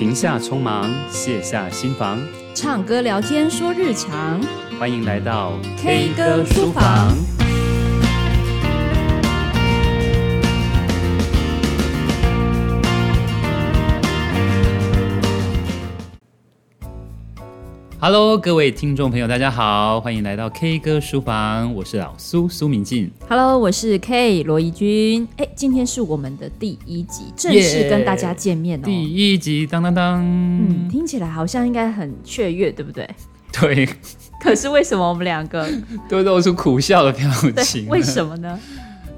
停下匆忙，卸下心防，唱歌聊天说日常，欢迎来到 K 歌书房。Hello，各位听众朋友，大家好，欢迎来到 K 歌书房，我是老苏苏明进。Hello，我是 K 罗怡君。哎，今天是我们的第一集，正式跟大家见面哦。第一集，当当当，嗯，听起来好像应该很雀跃，对不对？对。可是为什么我们两个都露出苦笑的表情？为什么呢？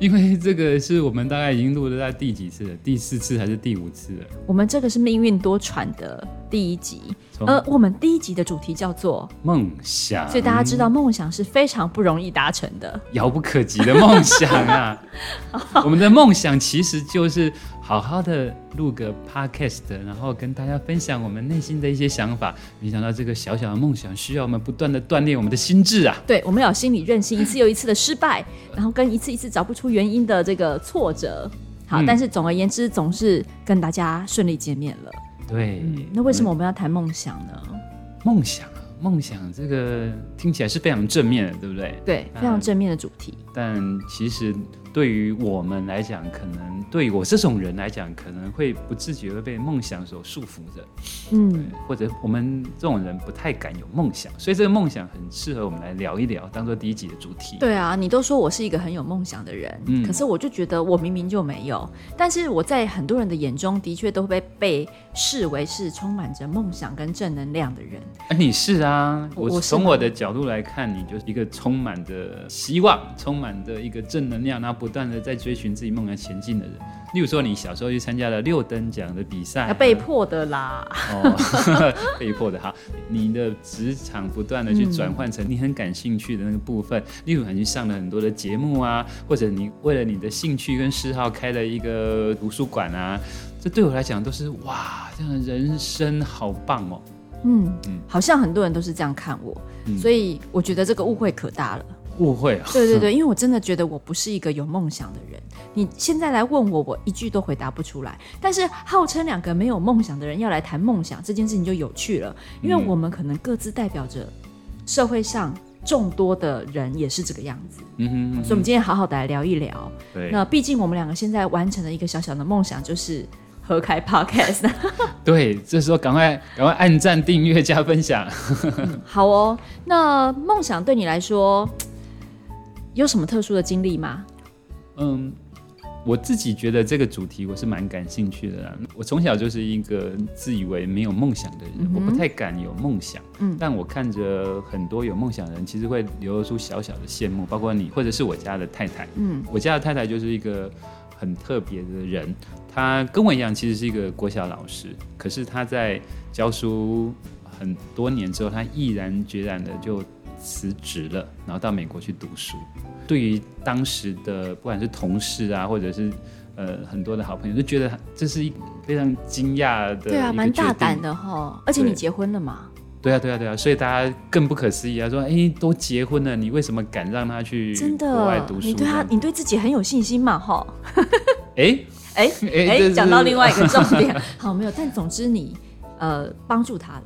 因为这个是我们大概已经录了在第几次了？第四次还是第五次了？我们这个是命运多舛的第一集，呃，我们第一集的主题叫做梦想，所以大家知道梦想是非常不容易达成的，遥不可及的梦想啊！我们的梦想其实就是。好好的录个 podcast，然后跟大家分享我们内心的一些想法。没想到这个小小的梦想需要我们不断的锻炼我们的心智啊！对，我们要有心理韧性，一次又一次的失败，然后跟一次一次找不出原因的这个挫折。好，嗯、但是总而言之，总是跟大家顺利见面了。对、嗯，那为什么我们要谈梦想呢？梦想，梦想，这个听起来是非常正面的，对不对？对，非常正面的主题。但其实。对于我们来讲，可能对于我这种人来讲，可能会不自觉会被梦想所束缚着，嗯，或者我们这种人不太敢有梦想，所以这个梦想很适合我们来聊一聊，当做第一集的主题。对啊，你都说我是一个很有梦想的人，嗯，可是我就觉得我明明就没有，但是我在很多人的眼中的确都会被视为是充满着梦想跟正能量的人。啊，你是啊，我从我的角度来看，你就是一个充满着希望、充满着一个正能量，然后。不断的在追寻自己梦想前进的人，例如说你小时候去参加了六等奖的比赛，被迫的啦，哦，被迫的哈。你的职场不断的去转换成你很感兴趣的那个部分，嗯、例如你去上了很多的节目啊，或者你为了你的兴趣跟嗜好开了一个图书馆啊，这对我来讲都是哇，这样的人生好棒哦。嗯嗯，好像很多人都是这样看我，嗯、所以我觉得这个误会可大了。误会啊！对对对，因为我真的觉得我不是一个有梦想的人。你现在来问我，我一句都回答不出来。但是号称两个没有梦想的人要来谈梦想这件事情就有趣了，因为我们可能各自代表着社会上众多的人也是这个样子。嗯哼，嗯哼，所以我们今天好好的来聊一聊。对，那毕竟我们两个现在完成了一个小小的梦想，就是合开 Podcast。对，这时候赶快赶快按赞、订阅、加分享。嗯，好哦，那梦想对你来说？有什么特殊的经历吗？嗯，我自己觉得这个主题我是蛮感兴趣的啦。我从小就是一个自以为没有梦想的人，嗯、我不太敢有梦想。嗯，但我看着很多有梦想的人，其实会流露出小小的羡慕，包括你，或者是我家的太太。嗯，我家的太太就是一个很特别的人，她跟我一样，其实是一个国小老师，可是她在教书很多年之后，她毅然决然的就。辞职了，然后到美国去读书。对于当时的不管是同事啊，或者是呃很多的好朋友，都觉得这是一非常惊讶的。对啊，蛮大胆的哈。而且你结婚了嘛？对啊，对啊，对啊。所以大家更不可思议啊，说哎，都结婚了，你为什么敢让他去国外读书？你对他，你对自己很有信心嘛？哈。哎哎哎，讲到另外一个重点，好，没有。但总之你呃帮助他了。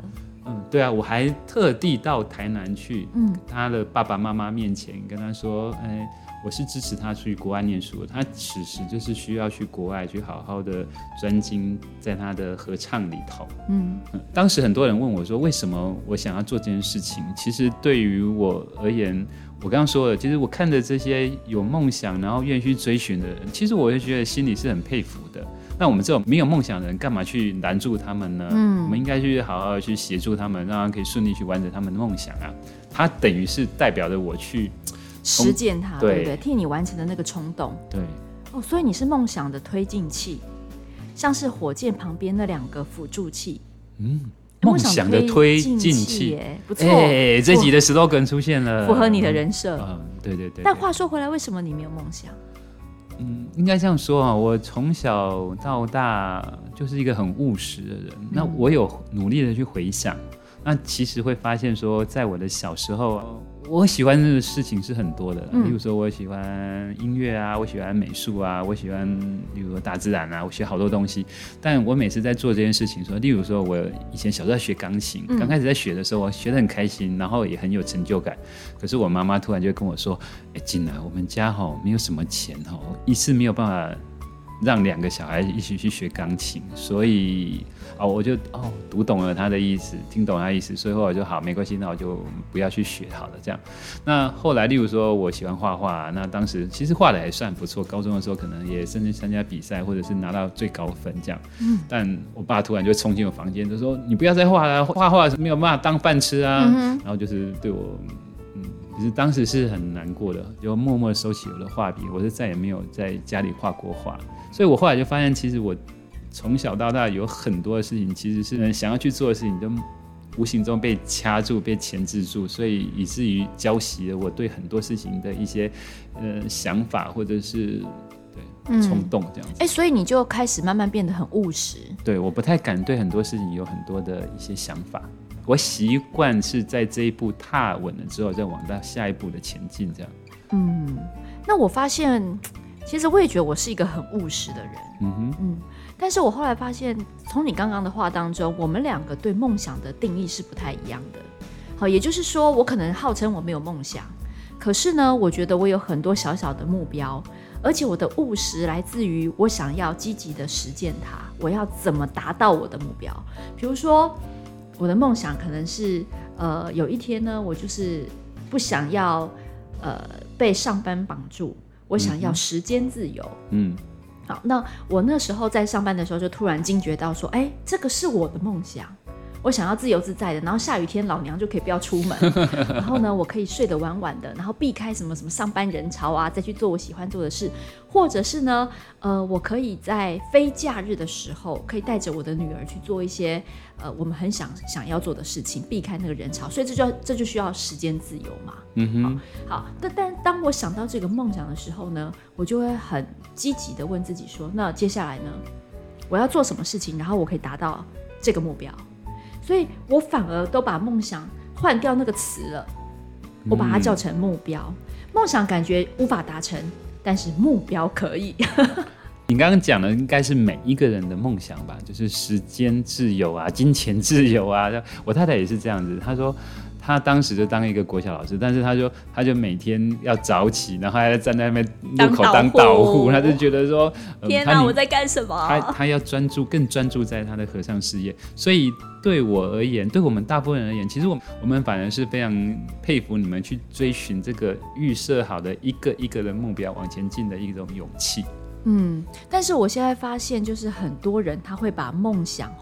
嗯，对啊，我还特地到台南去，嗯，他的爸爸妈妈面前跟他说，哎，我是支持他去国外念书，他此时就是需要去国外去好好的专精在他的合唱里头。嗯，嗯，当时很多人问我说，为什么我想要做这件事情？其实对于我而言，我刚刚说了，其实我看着这些有梦想然后愿意去追寻的人，其实我就觉得心里是很佩服的。那我们这种没有梦想的人，干嘛去拦住他们呢？嗯，我们应该去好好去协助他们，让他们可以顺利去完成他们的梦想啊。他等于是代表着我去实践它，对不对？替你完成的那个冲动。对。哦，所以你是梦想的推进器，像是火箭旁边那两个辅助器。嗯，梦想的推进器，不错。哎，这集的 slogan 出现了，符合你的人设。嗯，对对对。但话说回来，为什么你没有梦想？嗯，应该这样说啊，我从小到大就是一个很务实的人。嗯、那我有努力的去回想，那其实会发现说，在我的小时候，我喜欢的事情是很多的，嗯、例如说我喜欢音乐啊，我喜欢美术啊，我喜欢，例如说大自然啊，我学好多东西。但我每次在做这件事情说，说例如说我以前小时候在学钢琴，刚、嗯、开始在学的时候，我学得很开心，然后也很有成就感。可是我妈妈突然就跟我说：“哎，进来，我们家哈没有什么钱哈，一次没有办法。”让两个小孩一起去学钢琴，所以哦，我就哦读懂了他的意思，听懂他的意思，所以后来就好，没关系，那我就不要去学好了。这样，那后来，例如说我喜欢画画，那当时其实画的还算不错，高中的时候可能也甚至参加比赛，或者是拿到最高分这样。嗯。但我爸突然就冲进我房间，就说：“你不要再画了，画画是没有办法当饭吃啊。嗯”然后就是对我，嗯，其实当时是很难过的，就默默收起我的画笔，我是再也没有在家里画过画。所以我后来就发现，其实我从小到大有很多的事情，其实是想要去做的事情，都无形中被掐住、被钳制住，所以以至于浇熄了我对很多事情的一些呃想法，或者是对冲动这样子。哎、嗯欸，所以你就开始慢慢变得很务实。对，我不太敢对很多事情有很多的一些想法，我习惯是在这一步踏稳了之后，再往到下一步的前进这样。嗯，那我发现。其实我也觉得我是一个很务实的人，嗯哼，嗯，但是我后来发现，从你刚刚的话当中，我们两个对梦想的定义是不太一样的。好，也就是说，我可能号称我没有梦想，可是呢，我觉得我有很多小小的目标，而且我的务实来自于我想要积极的实践它，我要怎么达到我的目标？比如说，我的梦想可能是，呃，有一天呢，我就是不想要，呃，被上班绑住。我想要时间自由。嗯，好，那我那时候在上班的时候，就突然惊觉到说，哎，这个是我的梦想。我想要自由自在的，然后下雨天老娘就可以不要出门，然后呢，我可以睡得晚晚的，然后避开什么什么上班人潮啊，再去做我喜欢做的事，或者是呢，呃，我可以在非假日的时候，可以带着我的女儿去做一些呃我们很想想要做的事情，避开那个人潮，所以这就这就需要时间自由嘛。嗯哼。好，好，但但当我想到这个梦想的时候呢，我就会很积极的问自己说，那接下来呢，我要做什么事情，然后我可以达到这个目标。所以我反而都把梦想换掉那个词了，我把它叫成目标。梦、嗯、想感觉无法达成，但是目标可以。你刚刚讲的应该是每一个人的梦想吧？就是时间自由啊，金钱自由啊。我太太也是这样子，她说。她当时就当一个国小老师，但是她就她就每天要早起，然后还要站在那边路口当导护，她就觉得说，天哪，呃、我在干什么？她她要专注，更专注在他的和尚事业。所以对我而言，对我们大部分人而言，其实我我们反而是非常佩服你们去追寻这个预设好的一个一个的目标往前进的一种勇气。嗯，但是我现在发现，就是很多人他会把梦想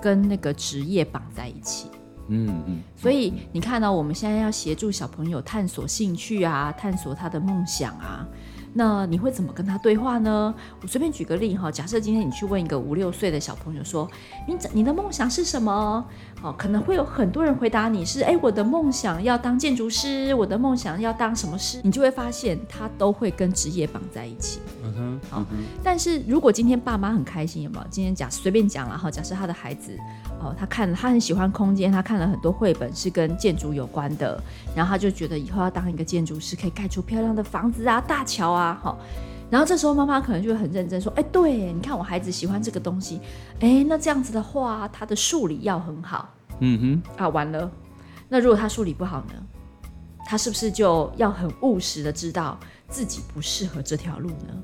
跟那个职业绑在一起。嗯嗯，所以你看到我们现在要协助小朋友探索兴趣啊，探索他的梦想啊。那你会怎么跟他对话呢？我随便举个例哈，假设今天你去问一个五六岁的小朋友说：“你你的梦想是什么？”哦，可能会有很多人回答你是：“哎，我的梦想要当建筑师，我的梦想要当什么师？”你就会发现他都会跟职业绑在一起。嗯哼，好。但是如果今天爸妈很开心，有没有？今天假随便讲了哈，假设他的孩子哦，他看他很喜欢空间，他看了很多绘本是跟建筑有关的，然后他就觉得以后要当一个建筑师，可以盖出漂亮的房子啊、大桥啊。啊，好，然后这时候妈妈可能就会很认真说：“哎，对，你看我孩子喜欢这个东西，哎，那这样子的话，他的数理要很好。”嗯哼，啊，完了，那如果他数理不好呢？他是不是就要很务实的知道自己不适合这条路呢？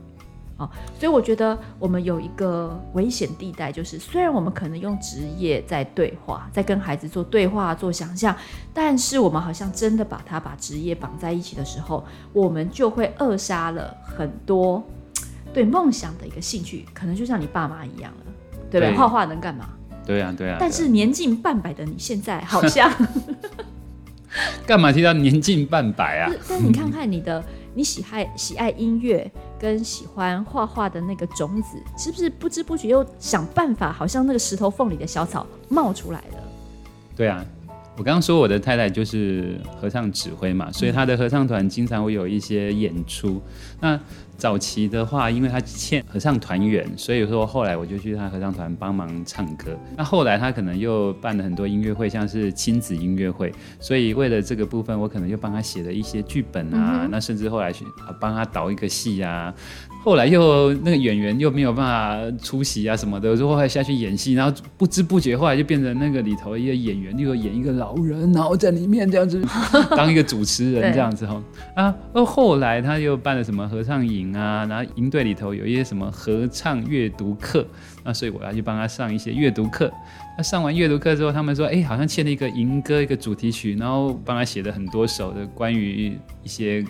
哦，所以我觉得我们有一个危险地带，就是虽然我们可能用职业在对话，在跟孩子做对话、做想象，但是我们好像真的把他把职业绑在一起的时候，我们就会扼杀了很多对梦想的一个兴趣，可能就像你爸妈一样了，对不对？画画能干嘛？对啊，对啊。但是年近半百的你现在好像 干嘛提到年近半百啊？但你看看你的。你喜爱喜爱音乐跟喜欢画画的那个种子，是不是不知不觉又想办法，好像那个石头缝里的小草冒出来了？对啊，我刚刚说我的太太就是合唱指挥嘛，所以她的合唱团经常会有一些演出。那早期的话，因为他欠合唱团员，所以说后来我就去他合唱团帮忙唱歌。那后来他可能又办了很多音乐会，像是亲子音乐会，所以为了这个部分，我可能又帮他写了一些剧本啊。嗯、那甚至后来去帮他导一个戏啊。后来又那个演员又没有办法出席啊什么的，就后来下去演戏，然后不知不觉后来就变成那个里头一个演员，又演一个老人，然后在里面这样子当一个主持人这样子哈啊。而后来他又办了什么合唱营啊，然后营队里头有一些什么合唱阅读课，那所以我要去帮他上一些阅读课。那上完阅读课之后，他们说，哎，好像欠了一个营歌一个主题曲，然后帮他写了很多首的关于一些。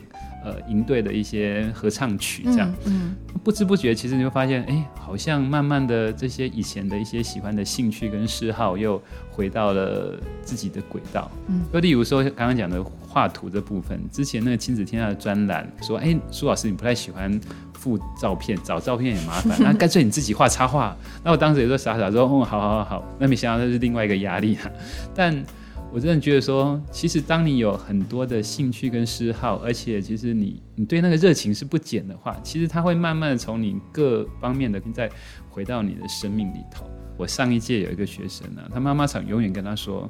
呃，营队的一些合唱曲，这样，嗯，嗯，不知不觉，其实你会发现，哎，好像慢慢的这些以前的一些喜欢的兴趣跟嗜好，又回到了自己的轨道。嗯，就例如说刚刚讲的画图这部分，之前那个亲子天下的专栏说，哎，苏老师你不太喜欢附照片，找照片也麻烦，那干脆你自己画插画。那我当时也说傻傻说，哦，好好好好，那没想到那是另外一个压力啊，但。我真的觉得说，其实当你有很多的兴趣跟嗜好，而且其实你你对那个热情是不减的话，其实它会慢慢的从你各方面的再回到你的生命里头。我上一届有一个学生呢、啊，他妈妈常永远跟他说，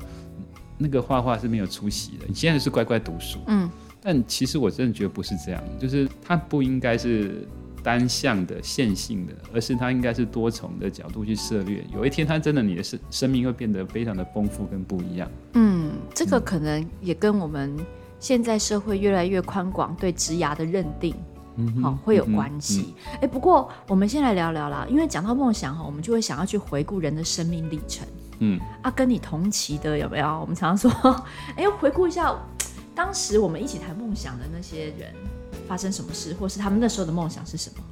那个画画是没有出息的，你现在是乖乖读书。嗯，但其实我真的觉得不是这样，就是它不应该是。单向的、线性的，而是它应该是多重的角度去涉略。有一天，它真的你的生生命会变得非常的丰富跟不一样。嗯，这个可能也跟我们现在社会越来越宽广对职涯的认定，嗯哼，好、哦、会有关系。哎、嗯嗯，不过我们先来聊聊啦，因为讲到梦想哈，我们就会想要去回顾人的生命历程。嗯，啊，跟你同期的有没有？我们常常说，哎，回顾一下当时我们一起谈梦想的那些人。发生什么事，或是他们那时候的梦想是什么？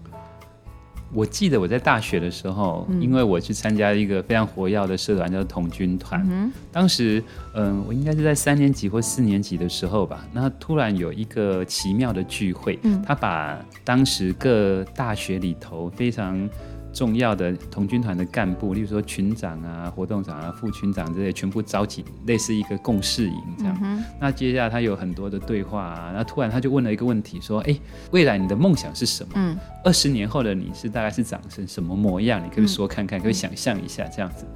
我记得我在大学的时候，嗯、因为我去参加一个非常活跃的社团，叫做童军团。嗯、当时，嗯、呃，我应该是在三年级或四年级的时候吧。那突然有一个奇妙的聚会，嗯、他把当时各大学里头非常。重要的童军团的干部，例如说群长啊、活动长啊、副群长这些，全部召集，类似一个共事营这样。嗯、那接下来他有很多的对话啊，然后突然他就问了一个问题，说：“哎，未来你的梦想是什么？嗯，二十年后的你是大概是长成什么模样？你可以说看看，嗯、可以想象一下这样子。”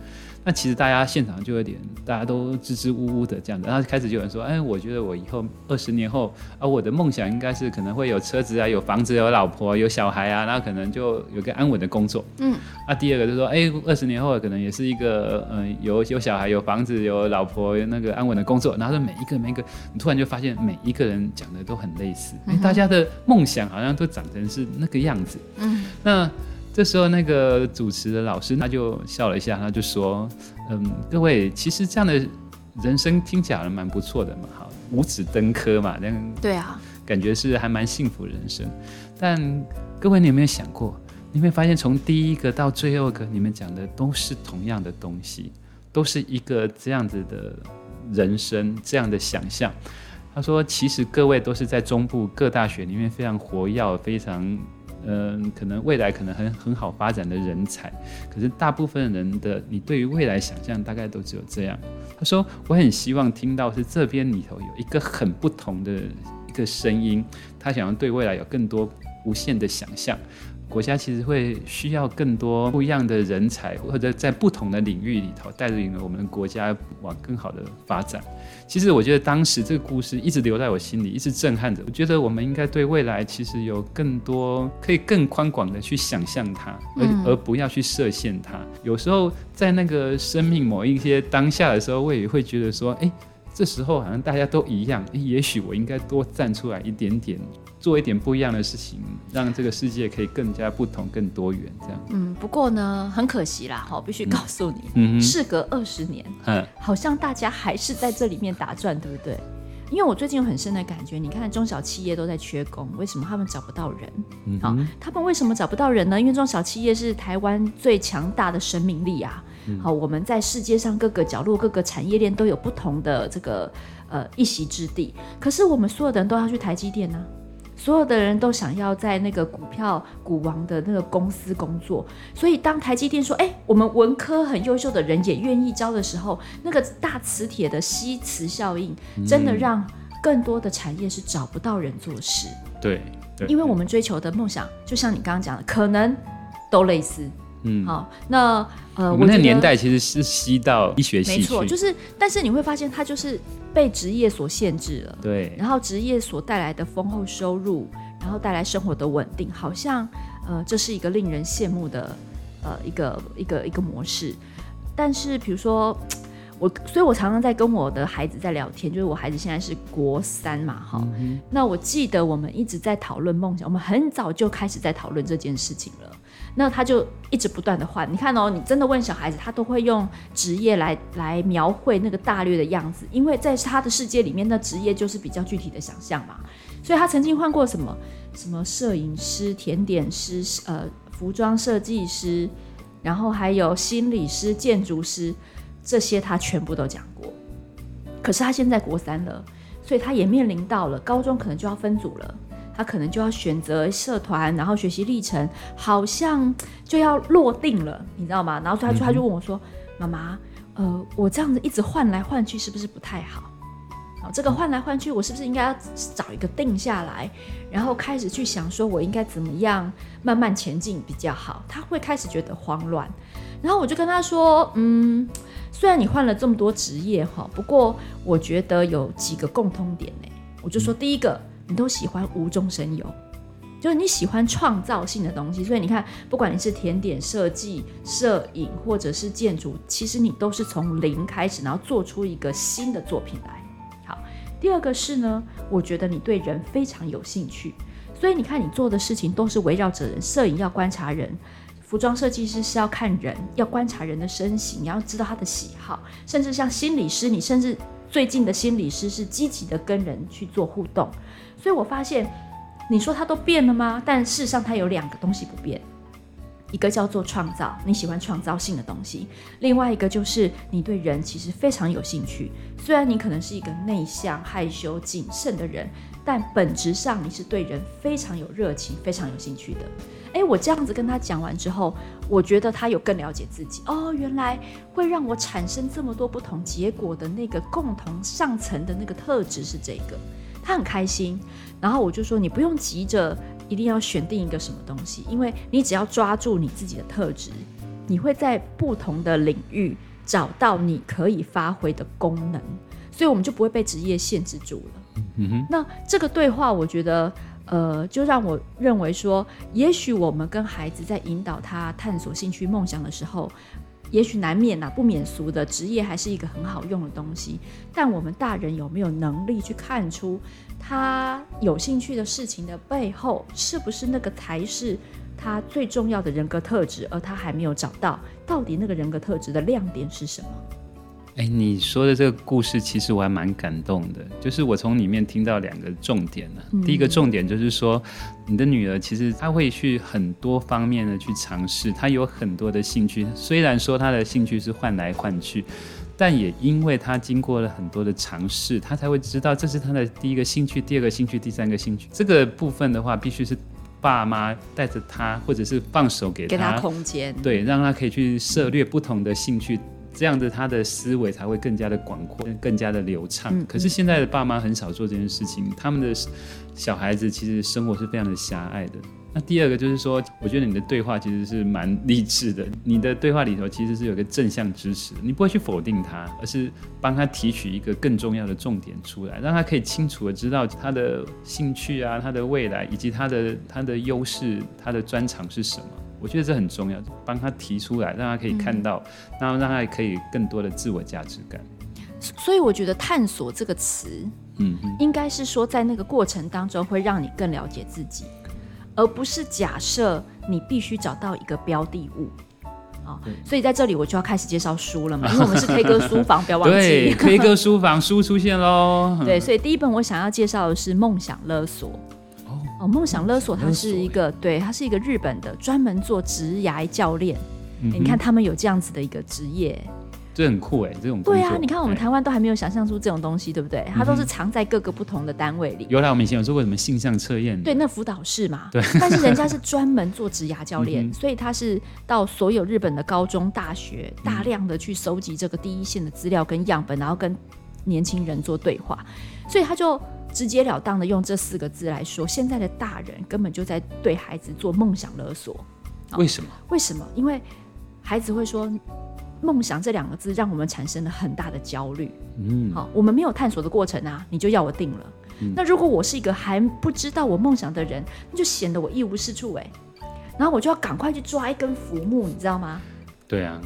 那其实大家现场就有点，大家都支支吾吾的这样子，然后开始就有人说：“哎，我觉得我以后二十年后啊，我的梦想应该是可能会有车子啊，有房子，有老婆，有小孩啊，然后可能就有个安稳的工作。”嗯。那、啊、第二个就是说：“哎，二十年后可能也是一个嗯、呃，有有小孩，有房子，有老婆，有那个安稳的工作。”然后说每一个每一个，你突然就发现每一个人讲的都很类似，哎，大家的梦想好像都长成是那个样子。嗯。那。这时候，那个主持的老师他就笑了一下，他就说：“嗯，各位，其实这样的人生听起来还蛮不错的嘛，哈，五子登科嘛，那对啊，感觉是还蛮幸福人生。但各位，你有没有想过？你会发现，从第一个到最后一个，你们讲的都是同样的东西，都是一个这样子的人生，这样的想象。”他说：“其实各位都是在中部各大学里面非常活跃，非常。”嗯，可能未来可能很很好发展的人才，可是大部分人的你对于未来想象大概都只有这样。他说，我很希望听到是这边里头有一个很不同的一个声音，他想要对未来有更多无限的想象。国家其实会需要更多不一样的人才，或者在不同的领域里头带领我们的国家往更好的发展。其实我觉得当时这个故事一直留在我心里，一直震撼着。我觉得我们应该对未来其实有更多可以更宽广的去想象它，而而不要去设限它。有时候在那个生命某一些当下的时候，我也会觉得说，哎，这时候好像大家都一样，也许我应该多站出来一点点。做一点不一样的事情，让这个世界可以更加不同、更多元，这样。嗯，不过呢，很可惜啦，哈，必须告诉你，嗯，嗯，事隔二十年，嗯，好像大家还是在这里面打转，对不对？因为我最近有很深的感觉，你看中小企业都在缺工，为什么他们找不到人？好，他们为什么找不到人呢？因为中小企业是台湾最强大的生命力啊。嗯、好，我们在世界上各个角落、各个产业链都有不同的这个呃一席之地，可是我们所有的人都要去台积电呢、啊。所有的人都想要在那个股票股王的那个公司工作，所以当台积电说：“哎，我们文科很优秀的人也愿意招的时候，那个大磁铁的吸磁效应，真的让更多的产业是找不到人做事。”对，对，因为我们追求的梦想，就像你刚刚讲的，可能都类似。嗯，好，那呃，我们那个年代其实是吸到医学系，没错，就是，但是你会发现，它就是被职业所限制了，对，然后职业所带来的丰厚收入，然后带来生活的稳定，好像呃，这是一个令人羡慕的呃一个一个一个模式。但是，比如说我，所以我常常在跟我的孩子在聊天，就是我孩子现在是国三嘛，哈、嗯，那我记得我们一直在讨论梦想，我们很早就开始在讨论这件事情了。那他就一直不断的换，你看哦，你真的问小孩子，他都会用职业来来描绘那个大略的样子，因为在他的世界里面，那职业就是比较具体的想象嘛。所以他曾经换过什么什么摄影师、甜点师、呃，服装设计师，然后还有心理师、建筑师，这些他全部都讲过。可是他现在国三了，所以他也面临到了高中可能就要分组了。他可能就要选择社团，然后学习历程好像就要落定了，你知道吗？然后他就他就问我说：“妈妈，呃，我这样子一直换来换去，是不是不太好？好，这个换来换去，我是不是应该要找一个定下来，然后开始去想，说我应该怎么样慢慢前进比较好？”他会开始觉得慌乱，然后我就跟他说：“嗯，虽然你换了这么多职业哈，不过我觉得有几个共通点呢。”我就说第一个。你都喜欢无中生有，就是你喜欢创造性的东西，所以你看，不管你是甜点设计、摄影或者是建筑，其实你都是从零开始，然后做出一个新的作品来。好，第二个是呢，我觉得你对人非常有兴趣，所以你看你做的事情都是围绕着人，摄影要观察人，服装设计师是要看人，要观察人的身形，你要知道他的喜好，甚至像心理师，你甚至最近的心理师是积极的跟人去做互动。所以我发现，你说它都变了吗？但事实上，它有两个东西不变，一个叫做创造，你喜欢创造性的东西；另外一个就是你对人其实非常有兴趣。虽然你可能是一个内向、害羞、谨慎的人，但本质上你是对人非常有热情、非常有兴趣的。诶，我这样子跟他讲完之后，我觉得他有更了解自己。哦，原来会让我产生这么多不同结果的那个共同上层的那个特质是这个。他很开心，然后我就说，你不用急着一定要选定一个什么东西，因为你只要抓住你自己的特质，你会在不同的领域找到你可以发挥的功能，所以我们就不会被职业限制住了。嗯哼，那这个对话，我觉得，呃，就让我认为说，也许我们跟孩子在引导他探索兴趣梦想的时候。也许难免呐，不免俗的职业还是一个很好用的东西，但我们大人有没有能力去看出他有兴趣的事情的背后，是不是那个才是他最重要的人格特质，而他还没有找到，到底那个人格特质的亮点是什么？哎，你说的这个故事，其实我还蛮感动的。就是我从里面听到两个重点呢。嗯。第一个重点就是说，你的女儿其实她会去很多方面的去尝试，她有很多的兴趣。虽然说她的兴趣是换来换去，但也因为她经过了很多的尝试，她才会知道这是她的第一个兴趣、第二个兴趣、第三个兴趣。这个部分的话，必须是爸妈带着她，或者是放手给她，给她空间，对，让她可以去涉猎不同的兴趣。这样的，他的思维才会更加的广阔，更加的流畅。嗯嗯。可是现在的爸妈很少做这件事情，他们的小孩子其实生活是非常的狭隘的。那第二个就是说，我觉得你的对话其实是蛮励志的。你的对话里头其实是有个正向支持，你不会去否定他，而是帮他提取一个更重要的重点出来，让他可以清楚的知道他的兴趣啊、他的未来以及他的他的优势、他的专长是什么。我觉得这很重要，帮他提出来，让他可以看到，然后让他可以更多的自我价值感。所以我觉得“探索”这个词，嗯，应该是说在那个过程当中会让你更了解自己，而不是假设你必须找到一个标的物。啊，所以在这里我就要开始介绍书了嘛，因为我们是 K 歌书房，不要忘记。对，K 歌书房书出现喽。对，所以第一本我想要介绍的是《梦想勒索》。哦，梦想勒索，它是一个，对，它是一个日本的专门做职涯教练。嗯。你看他们有这样子的一个职业，这很酷哎，这种对啊，你看我们台湾都还没有想象出这种东西，对不对？它都是藏在各个不同的单位里。原来我们以前有做过什么性向测验？对，那辅导室嘛。对。但是人家是专门做职涯教练，所以他是到所有日本的高中、大学，大量的去收集这个第一线的资料跟样本，然后跟年轻人做对话，所以他就。直截了当的用这四个字来说，现在的大人根本就在对孩子做梦想勒索。为什么？为什么？因为孩子会说“梦想”这两个字，让我们产生了很大的焦虑。嗯，好，我们没有探索的过程啊，你就要我定了。嗯、那如果我是一个还不知道我梦想的人，那就显得我一无是处哎。然后我就要赶快去抓一根浮木，你知道吗？对啊。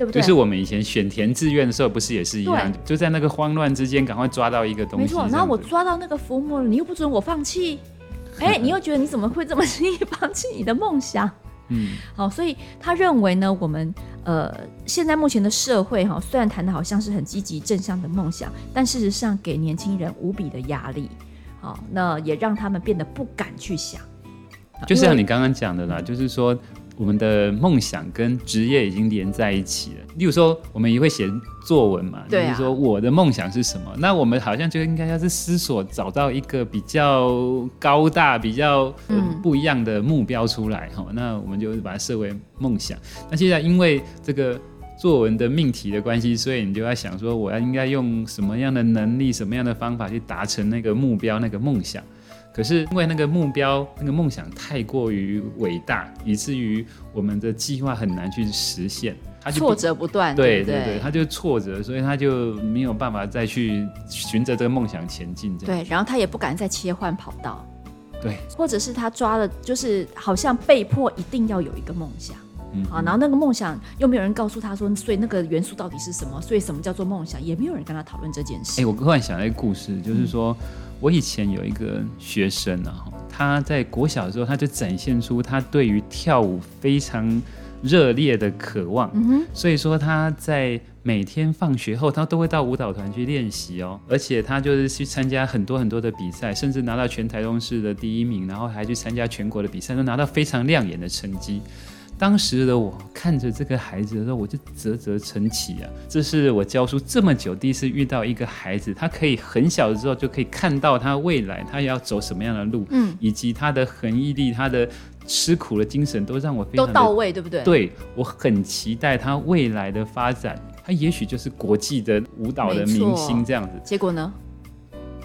对不对？就是我们以前选填志愿的时候，不是也是一样？就在那个慌乱之间，赶快抓到一个东西。没错，然后我抓到那个浮木了，你又不准我放弃，哎，你又觉得你怎么会这么轻易放弃你的梦想？嗯，好，所以他认为呢，我们呃现在目前的社会哈，虽然谈的好像是很积极正向的梦想，但事实上给年轻人无比的压力，好，那也让他们变得不敢去想。就像你刚刚讲的啦，就是说。我们的梦想跟职业已经连在一起了。例如说，我们也会写作文嘛，对啊，就是说我的梦想是什么？那我们好像就应该要是思索，找到一个比较高大、比较、呃、不一样的目标出来哈、嗯。那我们就把它设为梦想。那现在因为这个作文的命题的关系，所以你就要想说，我要应该用什么样的能力、什么样的方法去达成那个目标、那个梦想。可是因为那个目标、那个梦想太过于伟大，以至于我们的计划很难去实现，他就挫折不断。对对对，他就挫折，所以他就没有办法再去循着这个梦想前进。对，然后他也不敢再切换跑道。对，或者是他抓了，就是好像被迫一定要有一个梦想。嗯，好，然后那个梦想又没有人告诉他说，所以那个元素到底是什么？所以什么叫做梦想？也没有人跟他讨论这件事。哎，我突然想到一个故事，就是说。嗯我以前有一个学生啊，他在国小的时候，他就展现出他对于跳舞非常热烈的渴望。嗯，所以说他在每天放学后，他都会到舞蹈团去练习哦，而且他就是去参加很多很多的比赛，甚至拿到全台中市的第一名，然后还去参加全国的比赛，都拿到非常亮眼的成绩。当时的我看着这个孩子的时候，我就啧啧称奇啊！这是我教书这么久第一次遇到一个孩子，他可以很小的时候就可以看到他未来他要走什么样的路，嗯，以及他的恒毅力、他的吃苦的精神，都让我非常都到位，对不对？对，我很期待他未来的发展，他也许就是国际的舞蹈的明星这样子。结果呢？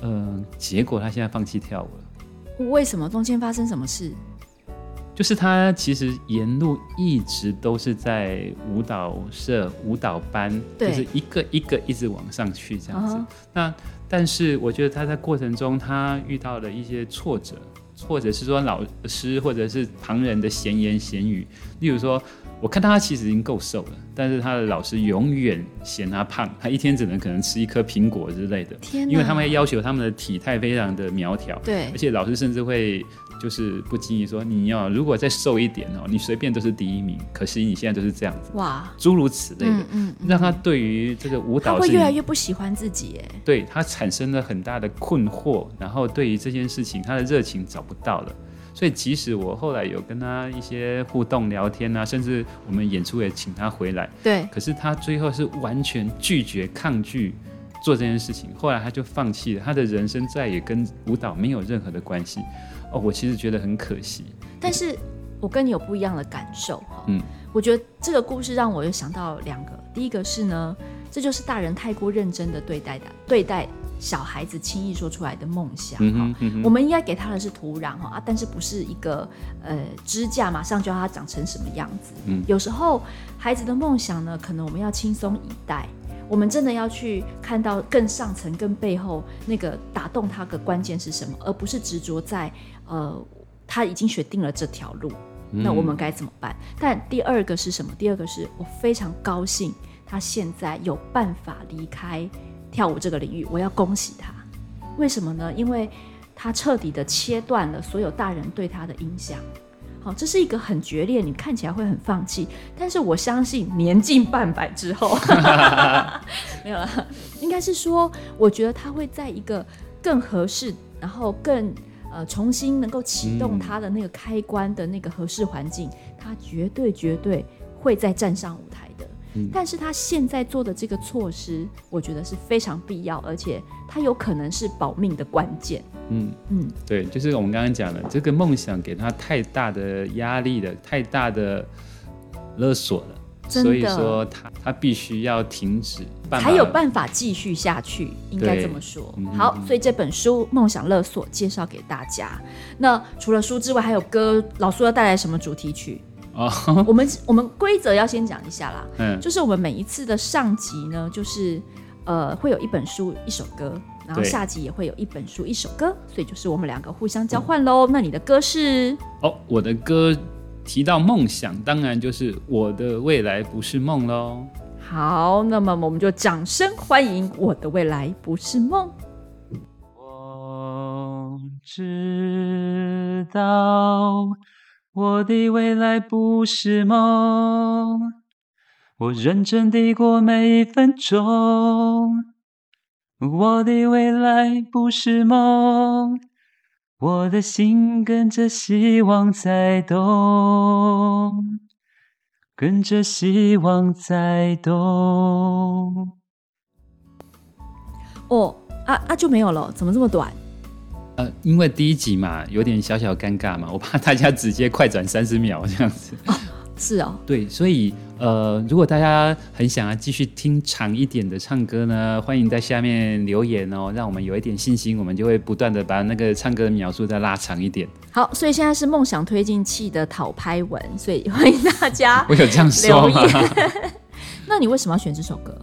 嗯、呃，结果他现在放弃跳舞了。为什么？中间发生什么事？就是他其实沿路一直都是在舞蹈社、舞蹈班，就是一个一个一直往上去这样子。Uh-huh. 那但是我觉得他在过程中他遇到了一些挫折，或者是说老师或者是旁人的闲言闲语，例如说。我看到他其实已经够瘦了，但是他的老师永远嫌他胖，他一天只能可能吃一颗苹果之类的。天！因为他们要求他们的体态非常的苗条。对。而且老师甚至会就是不经意说：“你要如果再瘦一点哦，你随便都是第一名。可惜你现在就是这样子。”哇。诸如此类的，嗯让他对于这个舞蹈他会越来越不喜欢自己哎。对，他产生了很大的困惑，然后对于这件事情他的热情找不到了。所以，即使我后来有跟他一些互动聊天啊，甚至我们演出也请他回来，对，可是他最后是完全拒绝、抗拒做这件事情。后来他就放弃了，他的人生再也跟舞蹈没有任何的关系。哦，我其实觉得很可惜。但是我跟你有不一样的感受哈。嗯，我觉得这个故事让我又想到两个。第一个是呢，这就是大人太过认真的对待的对待。小孩子轻易说出来的梦想，嗯嗯、我们应该给他的是土壤哈啊，但是不是一个呃支架，马上就要他长成什么样子。嗯，有时候孩子的梦想呢，可能我们要轻松以待，我们真的要去看到更上层、更背后那个打动他的关键是什么，而不是执着在呃他已经选定了这条路，那我们该怎么办？嗯、但第二个是什么？第二个是我非常高兴，他现在有办法离开。跳舞这个领域，我要恭喜他。为什么呢？因为他彻底的切断了所有大人对他的影响。好，这是一个很决裂，你看起来会很放弃，但是我相信年近半百之后 没有了，应该是说，我觉得他会在一个更合适，然后更呃重新能够启动他的那个开关的那个合适环境，他绝对绝对会再站上舞台。但是他现在做的这个措施，我觉得是非常必要，而且他有可能是保命的关键。嗯嗯，对，就是我们刚刚讲的，这个梦想给他太大的压力了，太大的勒索了，所以说他他必须要停止，才有办法继续下去，应该这么说。好，所以这本书《梦想勒索》介绍给大家。那除了书之外，还有歌，老苏要带来什么主题曲？哦，我们 我们规则要先讲一下啦。嗯，就是我们每一次的上集呢，就是呃会有一本书一首歌，然后下集也会有一本书一首歌，所以就是我们两个互相交换喽。嗯、那你的歌是？哦，我的歌。提到梦想，当然就是我的未来不是梦喽。好，那么我们就掌声欢迎我的未来不是梦。我知道我的未来不是梦，我认真地过每一分钟。我的未来不是梦。我的心跟着希望在动，跟着希望在动。哦，啊啊就没有了，怎么这么短？呃，因为第一集嘛，有点小小尴尬嘛，我怕大家直接快转三十秒这样子。哦是哦，对，所以呃，如果大家很想要继续听长一点的唱歌呢，欢迎在下面留言哦，让我们有一点信心，我们就会不断的把那个唱歌的描述再拉长一点。好，所以现在是梦想推进器的讨拍文，所以欢迎大家。我有这样说吗？那你为什么要选这首歌？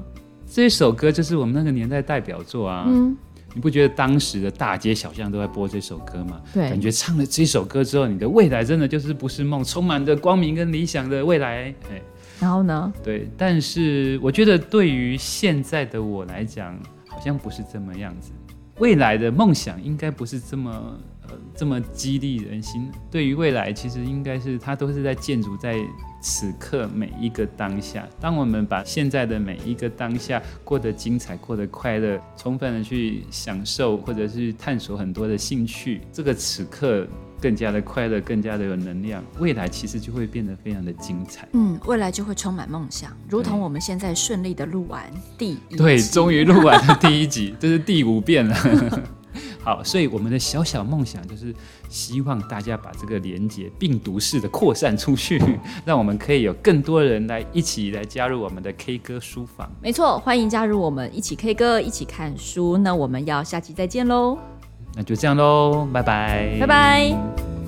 这首歌就是我们那个年代代表作啊。嗯。你不觉得当时的大街小巷都在播这首歌吗？对，感觉唱了这首歌之后，你的未来真的就是不是梦，充满着光明跟理想的未来。哎，然后呢？对，但是我觉得对于现在的我来讲，好像不是这么样子。未来的梦想应该不是这么呃这么激励人心。对于未来，其实应该是它都是在建筑在。此刻每一个当下，当我们把现在的每一个当下过得精彩、过得快乐，充分的去享受，或者是探索很多的兴趣，这个此刻更加的快乐，更加的有能量，未来其实就会变得非常的精彩。嗯，未来就会充满梦想，如同我们现在顺利的录完第一集，对，终于录完了第一集，这是第五遍了。好，所以我们的小小梦想就是希望大家把这个连接病毒式的扩散出去，让我们可以有更多人来一起来加入我们的 K 歌书房。没错，欢迎加入我们一起 K 歌，一起看书。那我们要下期再见喽。那就这样喽，拜拜，拜拜。